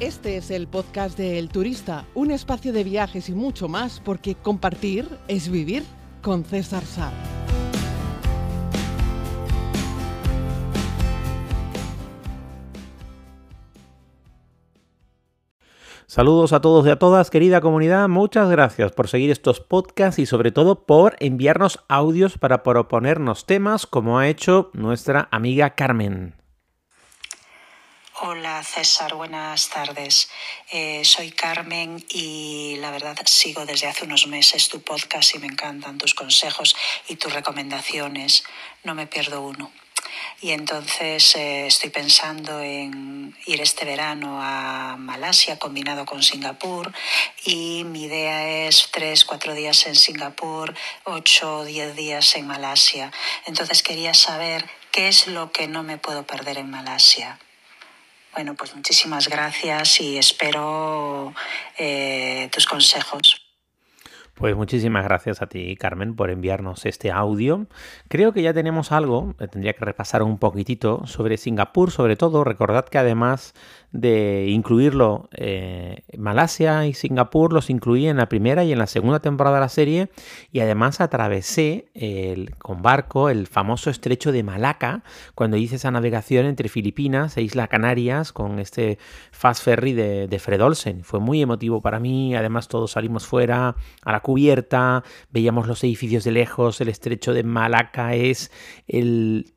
Este es el podcast de El Turista, un espacio de viajes y mucho más, porque compartir es vivir con César Sá. Saludos a todos y a todas, querida comunidad. Muchas gracias por seguir estos podcasts y sobre todo por enviarnos audios para proponernos temas como ha hecho nuestra amiga Carmen. Hola César, buenas tardes. Eh, soy Carmen y la verdad sigo desde hace unos meses tu podcast y me encantan tus consejos y tus recomendaciones. No me pierdo uno. Y entonces eh, estoy pensando en ir este verano a Malasia combinado con Singapur y mi idea es tres, cuatro días en Singapur, ocho o diez días en Malasia. Entonces quería saber qué es lo que no me puedo perder en Malasia. Bueno, pues muchísimas gracias y espero eh, tus consejos. Pues muchísimas gracias a ti, Carmen, por enviarnos este audio. Creo que ya tenemos algo, eh, tendría que repasar un poquitito sobre Singapur, sobre todo. Recordad que además de incluirlo, eh, Malasia y Singapur los incluí en la primera y en la segunda temporada de la serie y además atravesé el, con barco el famoso estrecho de Malaca cuando hice esa navegación entre Filipinas e Isla Canarias con este fast ferry de, Fred Olsen. Fue muy emotivo para mí, además todos salimos fuera a la cubierta, veíamos los edificios de lejos, el estrecho de Malaca es el,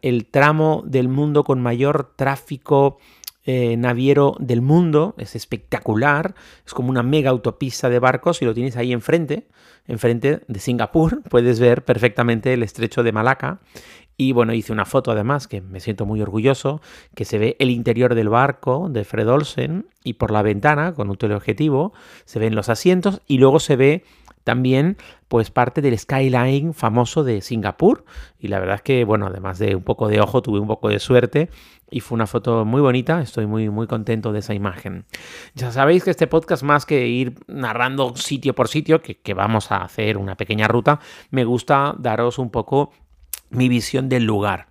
el tramo del mundo con mayor tráfico eh, naviero del mundo, es espectacular, es como una mega autopista de barcos y lo tienes ahí enfrente, enfrente de Singapur, puedes ver perfectamente el estrecho de Malaca. Y bueno, hice una foto además que me siento muy orgulloso, que se ve el interior del barco de Fred Olsen y por la ventana, con un teleobjetivo, se ven los asientos y luego se ve también pues parte del skyline famoso de Singapur. Y la verdad es que bueno además de un poco de ojo tuve un poco de suerte y fue una foto muy bonita. Estoy muy muy contento de esa imagen. Ya sabéis que este podcast más que ir narrando sitio por sitio que, que vamos a hacer una pequeña ruta me gusta daros un poco mi visión del lugar.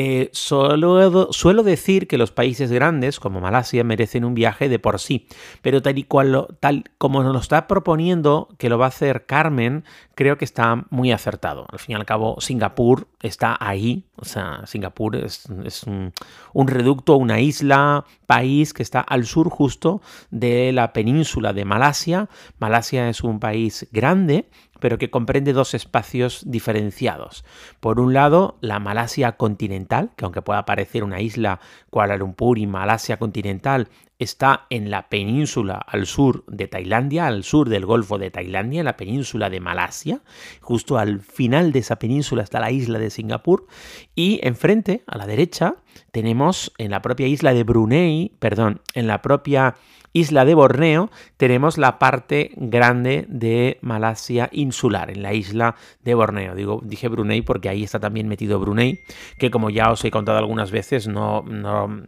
Eh, solo, suelo decir que los países grandes, como Malasia, merecen un viaje de por sí, pero tal y cual tal como nos lo está proponiendo que lo va a hacer Carmen, creo que está muy acertado. Al fin y al cabo, Singapur está ahí, o sea, Singapur es, un, un, reducto, una isla, país que está al sur justo de la península de Malasia. Malasia es un país grande, pero que comprende dos espacios diferenciados. Por un lado, la Malasia continental, que aunque pueda parecer una isla, Kuala Lumpur y Malasia continental, está en la península al sur de Tailandia, al sur del Golfo de Tailandia, en la península de Malasia. Justo al final de esa península está la isla de Singapur. Y enfrente, a la derecha, tenemos en la propia isla de Brunei, perdón, en la propia isla de Borneo, tenemos la parte grande de Malasia insular, en la isla de Borneo. Digo, dije Brunei porque ahí está también metido Brunei, que como ya os he contado algunas veces, no, no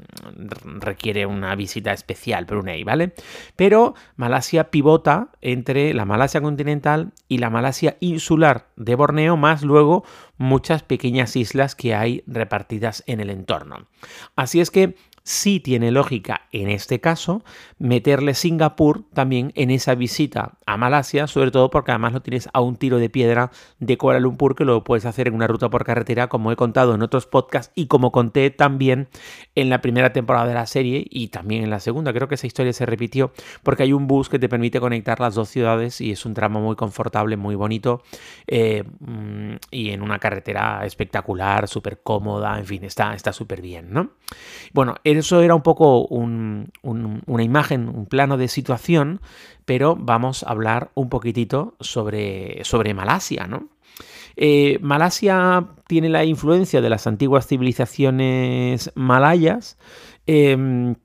requiere una visita especial Brunei, ¿vale? Pero Malasia pivota entre la Malasia continental y la Malasia insular de Borneo, más luego muchas pequeñas islas que hay repartidas en el entorno. Así es que sí tiene lógica en este caso meterle Singapur también en esa visita a Malasia, sobre todo porque además lo tienes a un tiro de piedra de Kuala Lumpur que lo puedes hacer en una ruta por carretera como he contado en otros podcasts y como conté también en la primera temporada de la serie y también en la segunda. Creo que esa historia se repitió porque hay un bus que te permite conectar las dos ciudades y es un tramo muy confortable, muy bonito eh, mm, y en una carretera espectacular, súper cómoda, en fin, está súper bien, ¿no? Bueno, eso era un poco una imagen, un plano de situación, pero vamos a hablar un poquitito sobre, sobre Malasia, ¿no? Eh, Malasia tiene la influencia de las antiguas civilizaciones malayas. Em,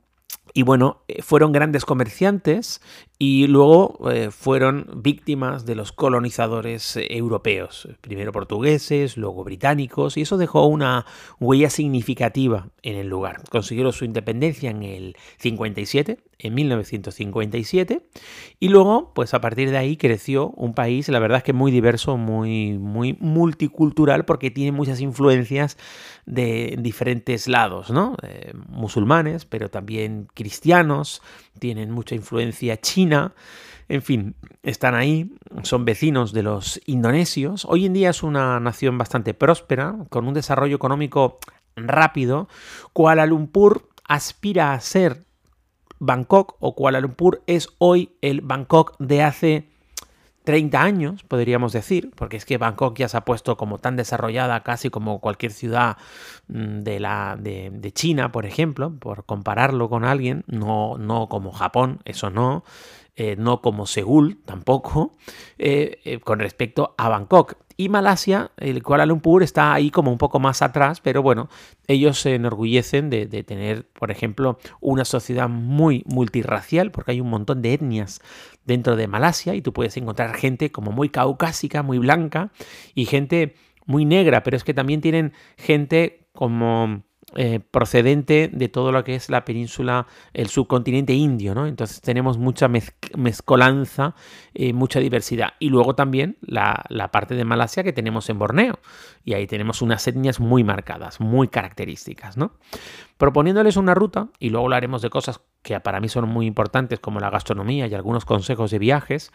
y bueno, eh, fueron grandes comerciantes y luego eh, fueron víctimas de los colonizadores eh, europeos, primero portugueses, luego británicos, y eso dejó una huella significativa en el lugar. Consiguieron su independencia en el 57, en 1957, y luego, pues a partir de ahí creció un país, la verdad es que muy diverso, muy, muy multicultural, porque tiene muchas influencias de diferentes lados, ¿no? Eh, musulmanes, pero también cristianos, tienen mucha influencia china, en fin, están ahí, son vecinos de los indonesios. Hoy en día es una nación bastante próspera, con un desarrollo económico rápido. Kuala Lumpur aspira a ser Bangkok o Kuala Lumpur es hoy el Bangkok de hace 30 años, podríamos decir, porque es que Bangkok ya se ha puesto como tan desarrollada casi como cualquier ciudad mm, de, la, de, China, por ejemplo, por compararlo con alguien, no, no como Japón, eso no, eh, no como Seúl tampoco, eh, eh, con respecto a Bangkok. Y Malasia, el Kuala Lumpur está ahí como un poco más atrás, pero bueno, ellos se enorgullecen de, tener, por ejemplo, una sociedad muy multirracial, porque hay un montón de etnias dentro de Malasia y tú puedes encontrar gente como muy caucásica, muy blanca y gente muy negra, pero es que también tienen gente como eh, procedente de todo lo que es la península, el subcontinente indio, ¿no? Entonces tenemos mucha mezcolanza, eh, mucha diversidad. Y luego también la, parte de Malasia que tenemos en Borneo. Y ahí tenemos unas etnias muy marcadas, muy características, ¿no? Proponiéndoles una ruta, y luego hablaremos de cosas que para mí son muy importantes, como la gastronomía y algunos consejos de viajes.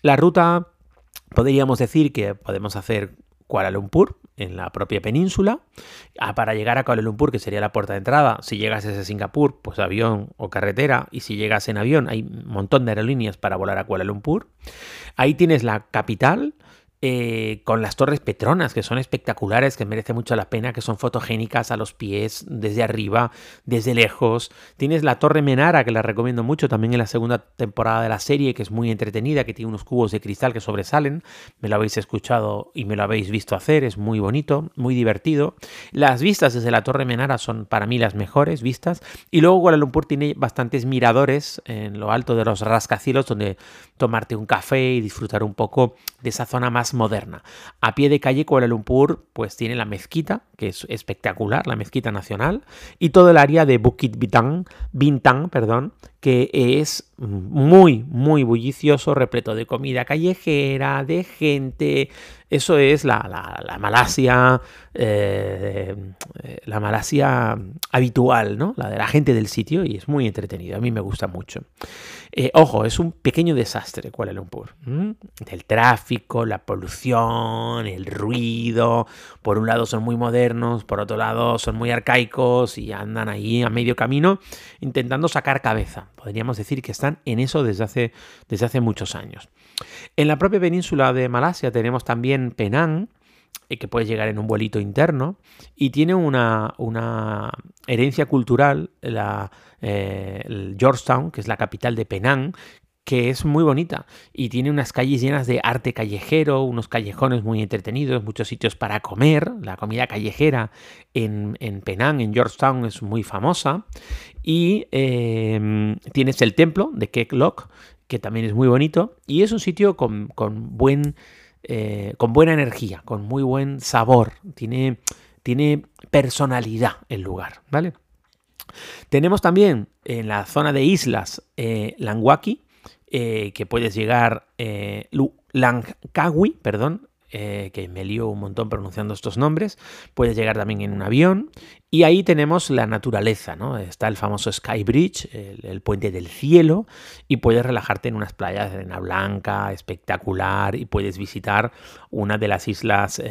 La ruta podríamos decir que podemos hacer Kuala Lumpur, en la propia península. Ah, para llegar a Kuala Lumpur, que sería la puerta de entrada, si llegas desde Singapur, pues avión o carretera. Y si llegas en avión, hay un montón de aerolíneas para volar a Kuala Lumpur. Ahí tienes la capital, eh, con las torres Petronas, que son espectaculares, que merece mucho la pena, que son fotogénicas a los pies, desde arriba, desde lejos. Tienes la torre Menara, que la recomiendo mucho también en la segunda temporada de la serie, que es muy entretenida, que tiene unos cubos de cristal que sobresalen. Me lo habéis escuchado y me lo habéis visto hacer, es muy bonito, muy divertido. Las vistas desde la torre Menara son para mí las mejores vistas. Y luego Kuala Lumpur tiene bastantes miradores en lo alto de los rascacielos, donde tomarte un café y disfrutar un poco de esa zona más moderna. A pie de calle Kuala Lumpur pues tiene la mezquita, que es espectacular, la mezquita nacional, y todo el área de Bukit Bintang, Bintang perdón, que es muy, muy bullicioso, repleto de comida callejera, de gente. Eso es la, Malasia, eh, la Malasia habitual, ¿no? La de la gente del sitio y es muy entretenido. A mí me gusta mucho. Eh, ojo, es un pequeño desastre Kuala Lumpur. El tráfico, la polución, el ruido. Por un lado son muy modernos, por otro lado son muy arcaicos y andan ahí a medio camino intentando sacar cabeza. Podríamos decir que están en eso desde hace, desde hace muchos años. En la propia península de Malasia tenemos también Penang, eh, que puede llegar en un vuelito interno y tiene una, una herencia cultural, la, eh, Georgetown, que es la capital de Penang, que es muy bonita y tiene unas calles llenas de arte callejero, unos callejones muy entretenidos, muchos sitios para comer. La comida callejera en, Penang, en Georgetown, es muy famosa. Y em, tienes el templo de Kek Lok, que también es muy bonito. Y es un sitio con, buen, eh, con buena energía, con muy buen sabor. Tiene, tiene personalidad el lugar, ¿vale? Tenemos también en la zona de islas eh, Langwaki, eh, que puedes llegar, eh, Langkawi, perdón, eh, que me lío un montón pronunciando estos nombres, puedes llegar también en un avión y ahí tenemos la naturaleza, ¿no? Está el famoso Sky Bridge, el, puente del cielo y puedes relajarte en unas playas de arena blanca, espectacular y puedes visitar una de las islas,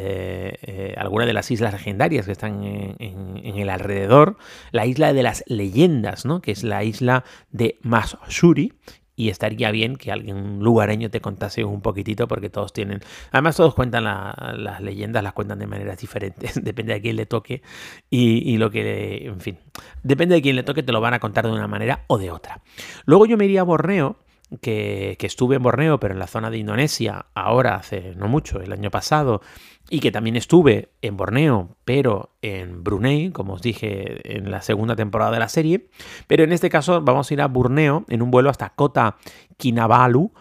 alguna de las islas legendarias que están en, en, el alrededor, la isla de las leyendas, ¿no? Que es la isla de Masuri y estaría bien que algún lugareño te contase un poquitito porque todos tienen, además todos cuentan las leyendas, las cuentan de maneras diferentes, depende de quién le toque y, lo que, en fin, depende de quién le toque te lo van a contar de una manera o de otra. Luego yo me iría a Borneo, que, estuve en Borneo, pero en la zona de Indonesia, ahora hace no mucho, el año pasado, y que también estuve en Borneo, pero en Brunei, como os dije en la segunda temporada de la serie. Pero en este caso vamos a ir a Borneo en un vuelo hasta Kota Kinabalu,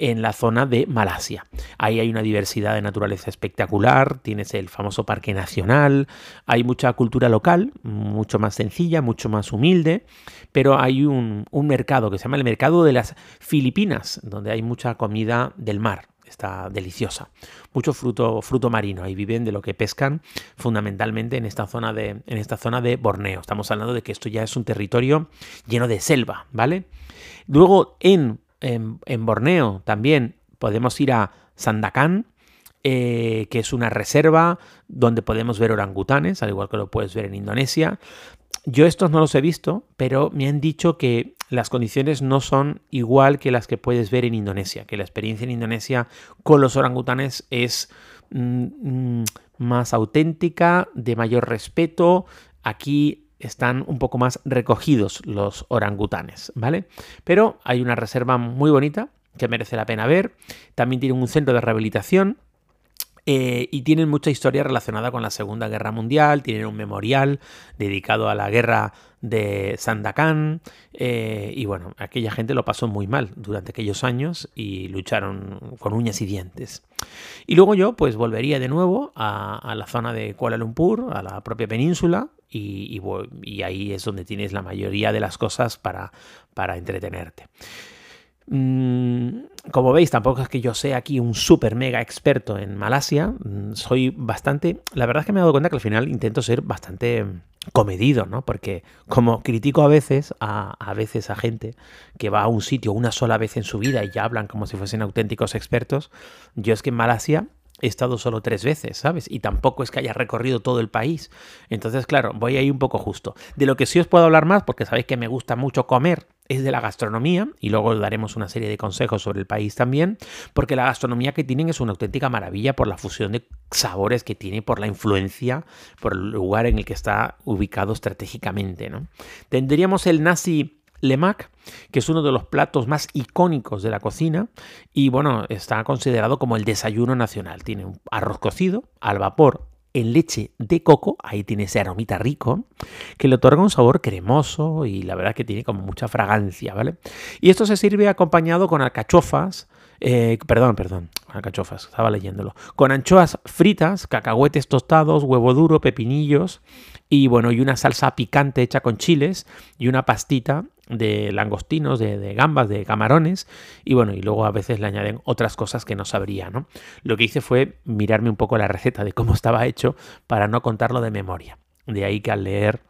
en la zona de Malasia. Ahí hay una diversidad de naturaleza espectacular, tienes el famoso parque nacional, hay mucha cultura local, mucho más sencilla, mucho más humilde, pero hay un, mercado que se llama el mercado de las Filipinas, donde hay mucha comida del mar, está deliciosa. Mucho fruto, fruto marino. Ahí viven de lo que pescan fundamentalmente en esta, zona de, en esta zona de Borneo. Estamos hablando de que esto ya es un territorio lleno de selva, ¿vale? Luego en en, Borneo también podemos ir a Sandakan, eh, que es una reserva donde podemos ver orangutanes, al igual que lo puedes ver en Indonesia. Yo estos no los he visto, pero me han dicho que las condiciones no son igual que las que puedes ver en Indonesia, que la experiencia en Indonesia con los orangutanes es mm, mm, más auténtica, de mayor respeto. Aquí están un poco más recogidos los orangutanes, ¿vale? Pero hay una reserva muy bonita que merece la pena ver. También tienen un centro de rehabilitación eh, y tienen mucha historia relacionada con la Segunda Guerra Mundial, tienen un memorial dedicado a la guerra de Sandakan eh, y bueno, aquella gente lo pasó muy mal durante aquellos años y lucharon con uñas y dientes. Y luego yo pues volvería de nuevo a, la zona de Kuala Lumpur, a la propia península y, ahí es donde tienes la mayoría de las cosas para, para entretenerte. Mm, como veis, tampoco es que yo sea aquí un super mega experto en Malasia. Mm, soy bastante. La verdad es que me he dado cuenta que al final intento ser bastante comedido, ¿no? Porque como critico a veces a, a veces a gente que va a un sitio una sola vez en su vida y ya hablan como si fuesen auténticos expertos, yo es que en Malasia he estado solo tres veces, ¿sabes? Y tampoco es que haya recorrido todo el país. Entonces, claro, voy ahí un poco justo. De lo que sí os puedo hablar más, porque sabéis que me gusta mucho comer, es de la gastronomía, y luego daremos una serie de consejos sobre el país también, porque la gastronomía que tienen es una auténtica maravilla por la fusión de sabores que tiene, por la influencia, por el lugar en el que está ubicado estratégicamente, ¿no? Tendríamos el nasi Lemac, que es uno de los platos más icónicos de la cocina y bueno, está considerado como el desayuno nacional. Tiene un arroz cocido al vapor en leche de coco, ahí tiene ese aromita rico, que le otorga un sabor cremoso y la verdad que tiene como mucha fragancia, ¿vale? Y esto se sirve acompañado con alcachofas, eh, perdón, perdón, alcachofas, estaba leyéndolo, con anchoas fritas, cacahuetes tostados, huevo duro, pepinillos y bueno, y una salsa picante hecha con chiles y una pastita de langostinos, de, gambas, de camarones y bueno, y luego a veces le añaden otras cosas que no sabría, ¿no? Lo que hice fue mirarme un poco la receta de cómo estaba hecho para no contarlo de memoria. De ahí que al leer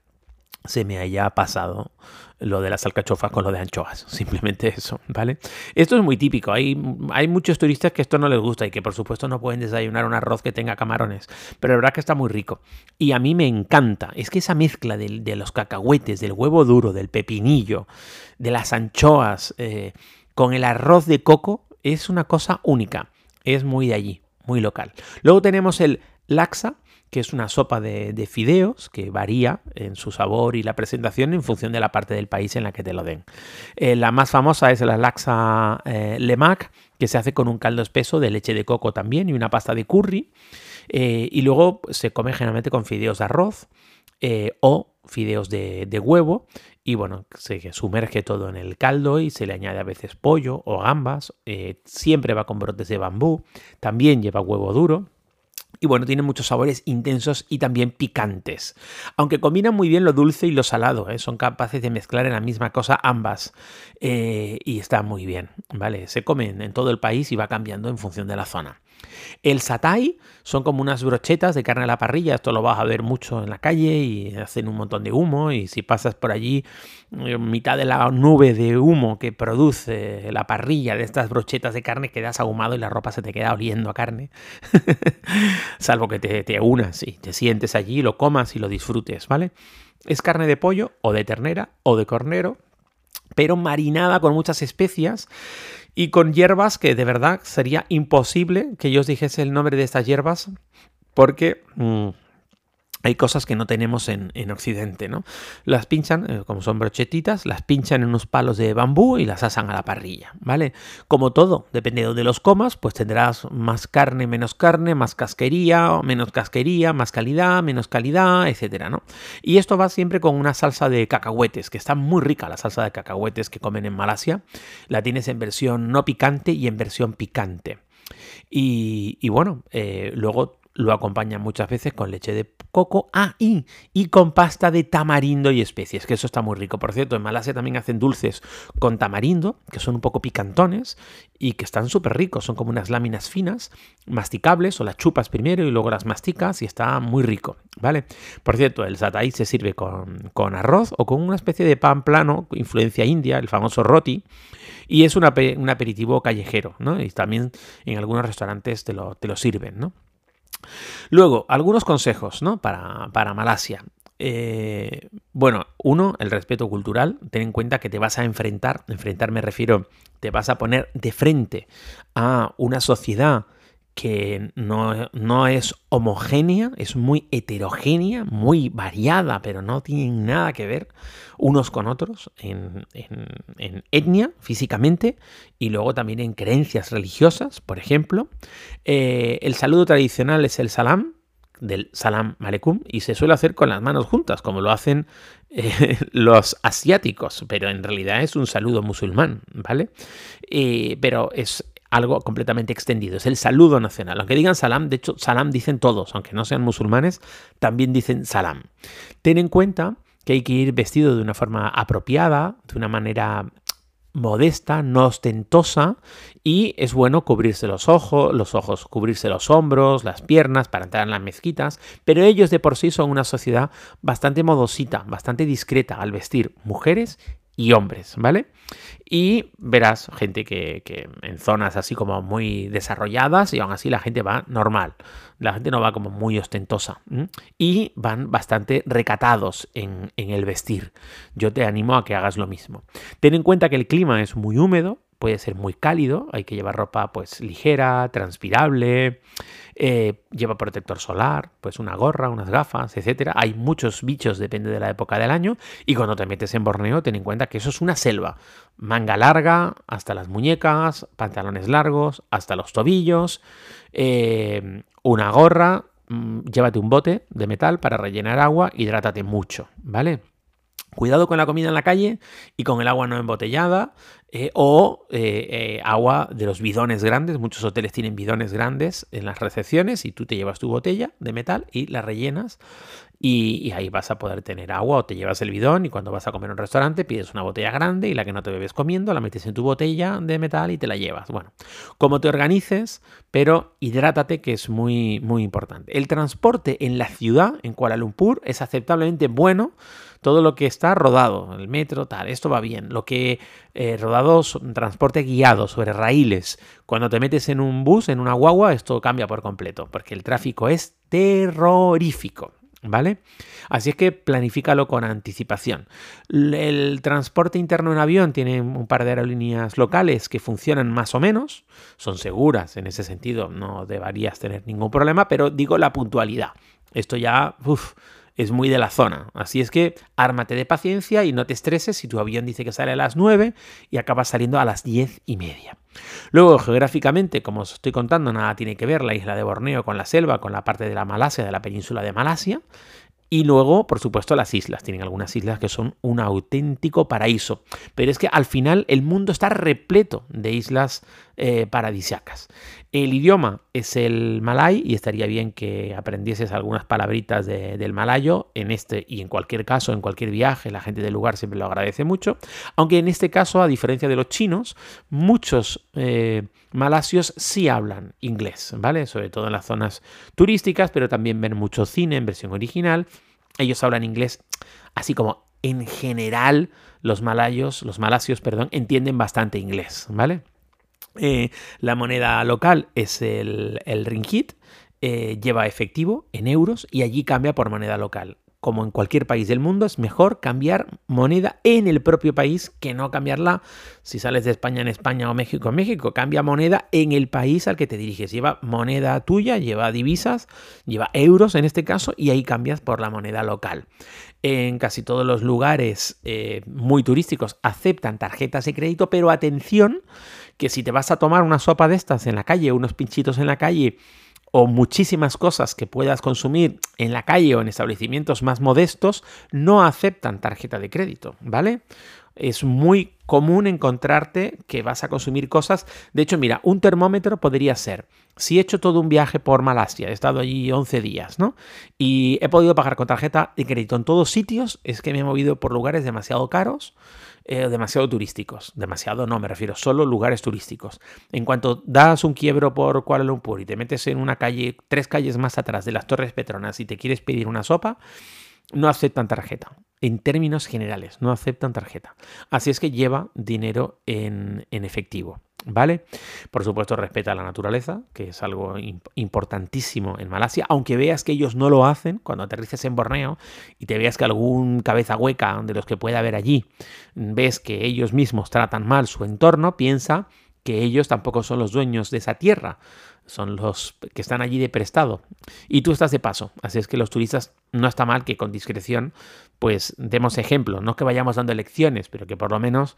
se me haya pasado lo de las alcachofas con lo de anchoas, simplemente eso, ¿vale? Esto es muy típico, hay, hay muchos turistas que esto no les gusta y que por supuesto no pueden desayunar un arroz que tenga camarones, pero la verdad que está muy rico. Y a mí me encanta, es que esa mezcla de, los cacahuetes, del huevo duro, del pepinillo, de las anchoas, eh, con el arroz de coco, es una cosa única, es muy de allí, muy local. Luego tenemos el laxa, que es una sopa de, fideos que varía en su sabor y la presentación en función de la parte del país en la que te lo den. Eh, la más famosa es la laxa eh, que se hace con un caldo espeso de leche de coco también y una pasta de curry. Eh, y luego se come generalmente con fideos de arroz o fideos de, huevo. Y bueno, se sumerge todo en el caldo y se le añade a veces pollo o gambas. siempre va con brotes de bambú. También lleva huevo duro. Y bueno, tiene muchos sabores intensos y también picantes. Aunque combinan muy bien lo dulce y lo salado, ¿eh? son capaces de mezclar en la misma cosa ambas. Eh, y está muy bien, ¿vale? Se comen en todo el país y va cambiando en función de la zona. El satay son como unas brochetas de carne a la parrilla, esto lo vas a ver mucho en la calle y hacen un montón de humo y si pasas por allí, en mitad de la nube de humo que produce la parrilla de estas brochetas de carne, quedas ahumado y la ropa se te queda oliendo a carne. Salvo que te, te unas y te sientes allí, lo comas y lo disfrutes, ¿vale? Es carne de pollo o de ternera o de cornero, pero marinada con muchas especias y con hierbas que de verdad sería imposible que yo os dijese el nombre de estas hierbas porque mm, hay cosas que no tenemos en, Occidente, ¿no? Las pinchan, eh, como son brochetitas, las pinchan en unos palos de bambú y las asan a la parrilla, ¿vale? Como todo, depende de los comas, pues tendrás más carne, menos carne, más casquería, menos casquería, más calidad, menos calidad, etcétera, ¿no? Y esto va siempre con una salsa de cacahuetes, que está muy rica la salsa de cacahuetes que comen en Malasia. La tienes en versión no picante y en versión picante. Y, bueno, eh, luego lo acompañan muchas veces con leche de coco ah, y, con pasta de tamarindo y especies, que eso está muy rico. Por cierto, en Malasia también hacen dulces con tamarindo, que son un poco picantones y que están súper ricos. Son como unas láminas finas, masticables, o las chupas primero y luego las masticas y está muy rico, ¿vale? Por cierto, el satay se sirve con, arroz o con una especie de pan plano, influencia india, el famoso roti, y es un, aperitivo callejero, ¿no? Y también en algunos restaurantes te lo, te lo sirven, ¿no? Luego, algunos consejos ¿no? para, para Malasia. Eh, bueno, uno, el respeto cultural. Ten en cuenta que te vas a enfrentar, enfrentar me refiero, te vas a poner de frente a una sociedad que no, es homogénea, es muy heterogénea, muy variada, pero no tienen nada que ver unos con otros en, etnia, físicamente, y luego también en creencias religiosas, por ejemplo. Eh, el saludo tradicional es el salam, del salam malekum, y se suele hacer con las manos juntas, como lo hacen eh, los asiáticos, pero en realidad es un saludo musulmán, ¿vale? Eh, pero es algo completamente extendido. Es el saludo nacional. Aunque digan salam, de hecho, salam dicen todos, aunque no sean musulmanes, también dicen salam. Ten en cuenta que hay que ir vestido de una forma apropiada, de una manera modesta, no ostentosa y es bueno cubrirse los ojos, los ojos, cubrirse los hombros, las piernas para entrar en las mezquitas, pero ellos de por sí son una sociedad bastante modosita, bastante discreta al vestir mujeres y hombres, ¿vale? Y verás gente que, en zonas así como muy desarrolladas y aún así la gente va normal. La gente no va como muy ostentosa. Y van bastante recatados en, en el vestir. Yo te animo a que hagas lo mismo. Ten en cuenta que el clima es muy húmedo, puede ser muy cálido, hay que llevar ropa pues ligera, transpirable, eh, lleva protector solar, pues una gorra, unas gafas, etcétera. Hay muchos bichos, depende de la época del año, y cuando te metes en Borneo, ten en cuenta que eso es una selva. Manga larga, hasta las muñecas, pantalones largos, hasta los tobillos, eh, una gorra, mm, llévate un bote de metal para rellenar agua, hidrátate mucho, ¿vale? Cuidado con la comida en la calle y con el agua no embotellada eh, o eh, eh, agua de los bidones grandes. Muchos hoteles tienen bidones grandes en las recepciones y tú te llevas tu botella de metal y la rellenas y, ahí vas a poder tener agua o te llevas el bidón y cuando vas a comer en un restaurante pides una botella grande y la que no te bebes comiendo la metes en tu botella de metal y te la llevas. Bueno, como te organices, pero hidrátate que es muy, muy importante. El transporte en la ciudad, en Kuala Lumpur, es aceptablemente bueno todo lo que está rodado, el metro, tal, esto va bien. Lo que eh, rodado, transporte guiado sobre raíles, cuando te metes en un bus, en una guagua, esto cambia por completo, porque el tráfico es terrorífico. ¿Vale? Así es que planifícalo con anticipación. El transporte interno en avión tiene un par de aerolíneas locales que funcionan más o menos, son seguras en ese sentido, no deberías tener ningún problema, pero digo la puntualidad. Esto ya, es muy de la zona. Así es que ármate de paciencia y no te estreses si tu avión dice que sale a las 9 y acaba saliendo a las 10 y media. Luego, geográficamente, como os estoy contando, nada tiene que ver la isla de Borneo con la selva, con la parte de la Malasia, de la península de Malasia. Y luego, por supuesto, las islas. Tienen algunas islas que son un auténtico paraíso. Pero es que al final el mundo está repleto de islas eh, paradisiacas. El idioma es el malay y estaría bien que aprendieses algunas palabritas del malayo en este y en cualquier caso, en cualquier viaje, la gente del lugar siempre lo agradece mucho. Aunque en este caso, a diferencia de los chinos, muchos eh, malasios sí hablan inglés, ¿vale? Sobre todo en las zonas turísticas, pero también ven mucho cine en versión original. Ellos hablan inglés así como en general los malayos, los malasios, perdón, entienden bastante inglés, ¿vale? Eh, la moneda local es el, ringgit, eh, lleva efectivo en euros y allí cambia por moneda local. como en cualquier país del mundo, es mejor cambiar moneda en el propio país que no cambiarla si sales de España en España o México en México. Cambia moneda en el país al que te diriges. Lleva moneda tuya, lleva divisas, lleva euros en este caso, y ahí cambias por la moneda local. En casi todos los lugares eh, muy turísticos aceptan tarjetas de crédito, pero atención que si te vas a tomar una sopa de estas en la calle, unos pinchitos en la calle, o muchísimas cosas que puedas consumir en la calle o en establecimientos más modestos no aceptan tarjeta de crédito, ¿vale? Es muy común encontrarte que vas a consumir cosas. De hecho, mira, un termómetro podría ser, si he hecho todo un viaje por Malasia, he estado allí 11 días, ¿no? Y he podido pagar con tarjeta de crédito en todos sitios, es que me he movido por lugares demasiado caros eh, demasiado turísticos. Demasiado no, me refiero solo lugares turísticos. En cuanto das un quiebro por Kuala Lumpur y te metes en una calle, tres calles más atrás de las Torres Petronas y te quieres pedir una sopa, no aceptan tarjeta. En términos generales, no aceptan tarjeta. Así es que lleva dinero en, en efectivo. ¿Vale? Por supuesto, respeta la naturaleza, que es algo importantísimo en Malasia, aunque veas que ellos no lo hacen cuando aterrices en Borneo y te veas que algún cabeza hueca de los que pueda haber allí, ves que ellos mismos tratan mal su entorno, piensa que ellos tampoco son los dueños de esa tierra, son los que están allí de prestado. Y tú estás de paso, así es que los turistas no está mal que con discreción pues demos ejemplo, no que vayamos dando lecciones, pero que por lo menos,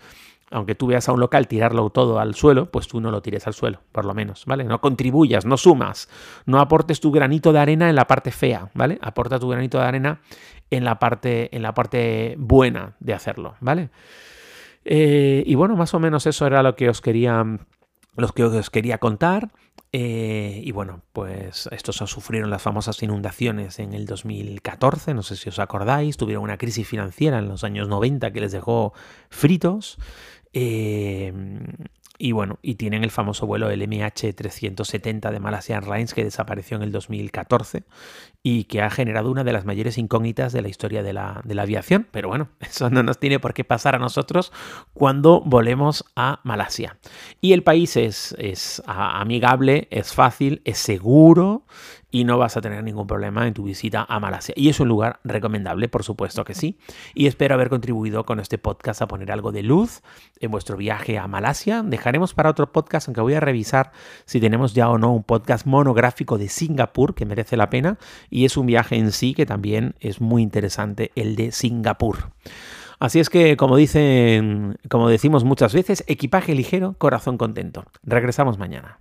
aunque tú veas a un local tirarlo todo al suelo, pues tú no lo tires al suelo, por lo menos, ¿vale? No contribuyas, no sumas, no aportes tu granito de arena en la parte fea, ¿vale? Aporta tu granito de arena en la parte, en la parte buena de hacerlo, ¿vale? Eh, y bueno, más o menos eso era lo que os quería, lo que os quería contar. Eh, y bueno, pues estos sufrieron las famosas inundaciones en el 2014, no sé si os acordáis, tuvieron una crisis financiera en los años 90 que les dejó fritos. Eh, y bueno, y tienen el famoso vuelo el MH370 de Malaysia Airlines que desapareció en el 2014 y que ha generado una de las mayores incógnitas de la historia de la, de la aviación. Pero bueno, eso no nos tiene por qué pasar a nosotros cuando volemos a Malasia. Y el país es, es amigable, es fácil, es seguro y no vas a tener ningún problema en tu visita a Malasia. Y es un lugar recomendable, por supuesto que sí. Y espero haber contribuido con este podcast a poner algo de luz en vuestro viaje a Malasia. Dejaremos para otro podcast, aunque voy a revisar si tenemos ya o no un podcast monográfico de Singapur, que merece la pena. Y es un viaje en sí que también es muy interesante, el de Singapur. Así es que, como dicen, como decimos muchas veces, equipaje ligero, corazón contento. Regresamos mañana.